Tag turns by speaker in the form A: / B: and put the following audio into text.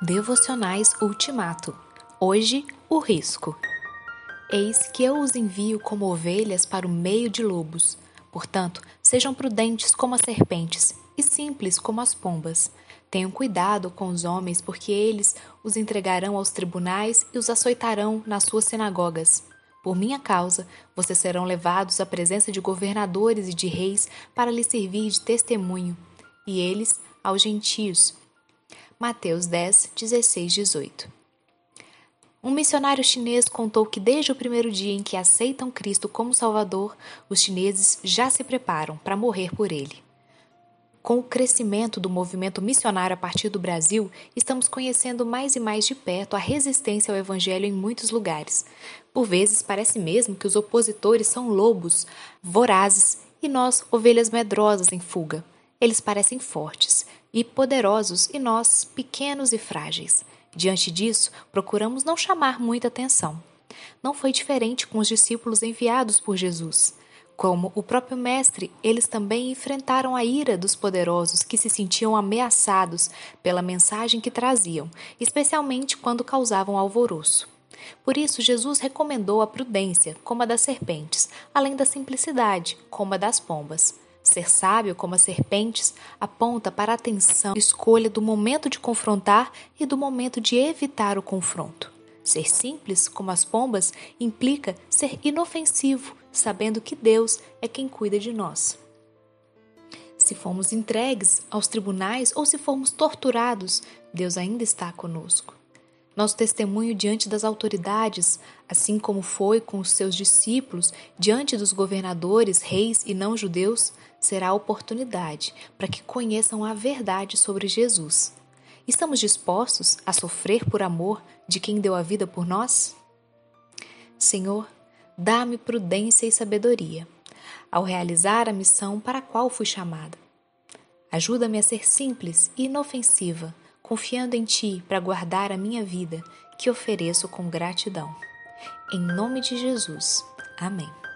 A: Devocionais Ultimato. Hoje, o risco. Eis que eu os envio como ovelhas para o meio de lobos. Portanto, sejam prudentes como as serpentes e simples como as pombas. Tenham cuidado com os homens, porque eles os entregarão aos tribunais e os açoitarão nas suas sinagogas. Por minha causa, vocês serão levados à presença de governadores e de reis para lhes servir de testemunho, e eles aos gentios Mateus 10, 16, 18. Um missionário chinês contou que desde o primeiro dia em que aceitam Cristo como Salvador, os chineses já se preparam para morrer por ele. Com o crescimento do movimento missionário a partir do Brasil, estamos conhecendo mais e mais de perto a resistência ao Evangelho em muitos lugares. Por vezes, parece mesmo que os opositores são lobos, vorazes, e nós, ovelhas medrosas em fuga. Eles parecem fortes e poderosos e nós, pequenos e frágeis. Diante disso, procuramos não chamar muita atenção. Não foi diferente com os discípulos enviados por Jesus. Como o próprio Mestre, eles também enfrentaram a ira dos poderosos que se sentiam ameaçados pela mensagem que traziam, especialmente quando causavam alvoroço. Por isso, Jesus recomendou a prudência, como a das serpentes, além da simplicidade, como a das pombas. Ser sábio como as serpentes aponta para a atenção escolha do momento de confrontar e do momento de evitar o confronto. Ser simples como as pombas implica ser inofensivo, sabendo que Deus é quem cuida de nós. Se formos entregues aos tribunais ou se formos torturados, Deus ainda está conosco. Nosso testemunho diante das autoridades, assim como foi com os seus discípulos diante dos governadores, reis e não-judeus, será a oportunidade para que conheçam a verdade sobre Jesus. Estamos dispostos a sofrer por amor de quem deu a vida por nós? Senhor, dá-me prudência e sabedoria ao realizar a missão para a qual fui chamada. Ajuda-me a ser simples e inofensiva confiando em Ti para guardar a minha vida, que ofereço com gratidão. Em nome de Jesus. Amém.